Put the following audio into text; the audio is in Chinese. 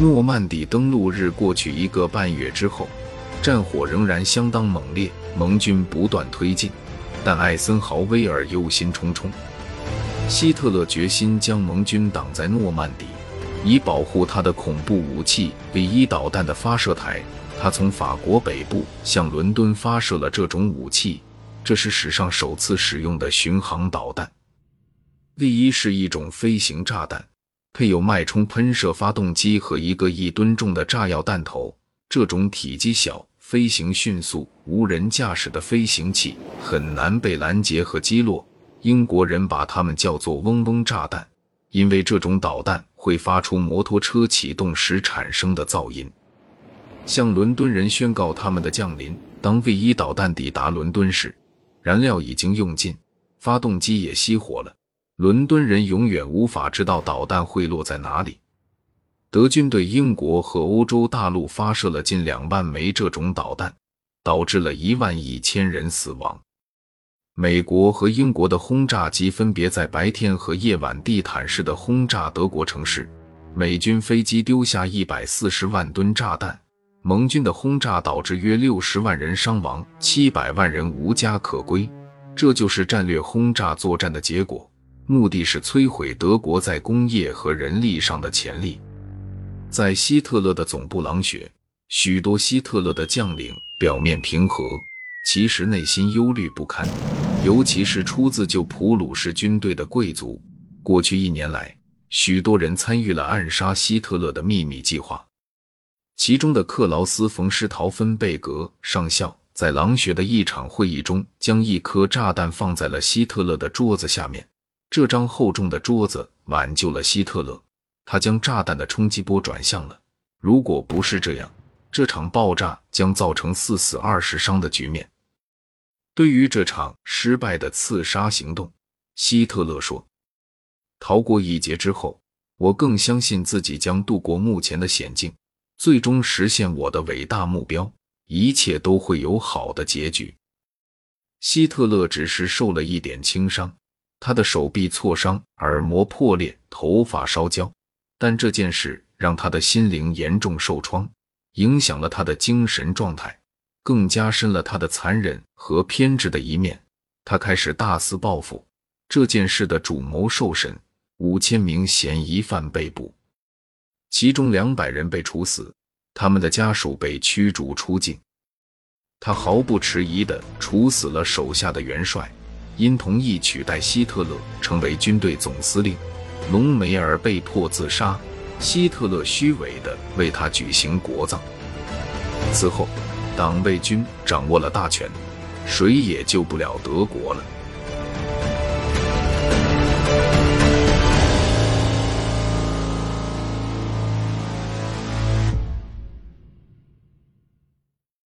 诺曼底登陆日过去一个半月之后，战火仍然相当猛烈，盟军不断推进，但艾森豪威尔忧心忡忡。希特勒决心将盟军挡在诺曼底，以保护他的恐怖武器 V 一导弹的发射台。他从法国北部向伦敦发射了这种武器，这是史上首次使用的巡航导弹。V 一是一种飞行炸弹，配有脉冲喷射发动机和一个一吨重的炸药弹头。这种体积小、飞行迅速、无人驾驶的飞行器很难被拦截和击落。英国人把它们叫做“嗡嗡炸弹”，因为这种导弹会发出摩托车启动时产生的噪音。向伦敦人宣告他们的降临。当 V 一导弹抵达伦敦时，燃料已经用尽，发动机也熄火了。伦敦人永远无法知道导弹会落在哪里。德军对英国和欧洲大陆发射了近两万枚这种导弹，导致了一万一千人死亡。美国和英国的轰炸机分别在白天和夜晚地毯式的轰炸德国城市。美军飞机丢下一百四十万吨炸弹。盟军的轰炸导致约六十万人伤亡，七百万人无家可归。这就是战略轰炸作战的结果，目的是摧毁德国在工业和人力上的潜力。在希特勒的总部狼穴，许多希特勒的将领表面平和，其实内心忧虑不堪，尤其是出自旧普鲁士军队的贵族。过去一年来，许多人参与了暗杀希特勒的秘密计划。其中的克劳斯·冯·施陶芬贝格上校在狼穴的一场会议中，将一颗炸弹放在了希特勒的桌子下面。这张厚重的桌子挽救了希特勒，他将炸弹的冲击波转向了。如果不是这样，这场爆炸将造成四死二十伤的局面。对于这场失败的刺杀行动，希特勒说：“逃过一劫之后，我更相信自己将度过目前的险境。”最终实现我的伟大目标，一切都会有好的结局。希特勒只是受了一点轻伤，他的手臂挫伤，耳膜破裂，头发烧焦，但这件事让他的心灵严重受创，影响了他的精神状态，更加深了他的残忍和偏执的一面。他开始大肆报复。这件事的主谋受审，五千名嫌疑犯被捕。其中两百人被处死，他们的家属被驱逐出境。他毫不迟疑地处死了手下的元帅，因同意取代希特勒成为军队总司令，隆美尔被迫自杀。希特勒虚伪的为他举行国葬。此后，党卫军掌握了大权，谁也救不了德国了。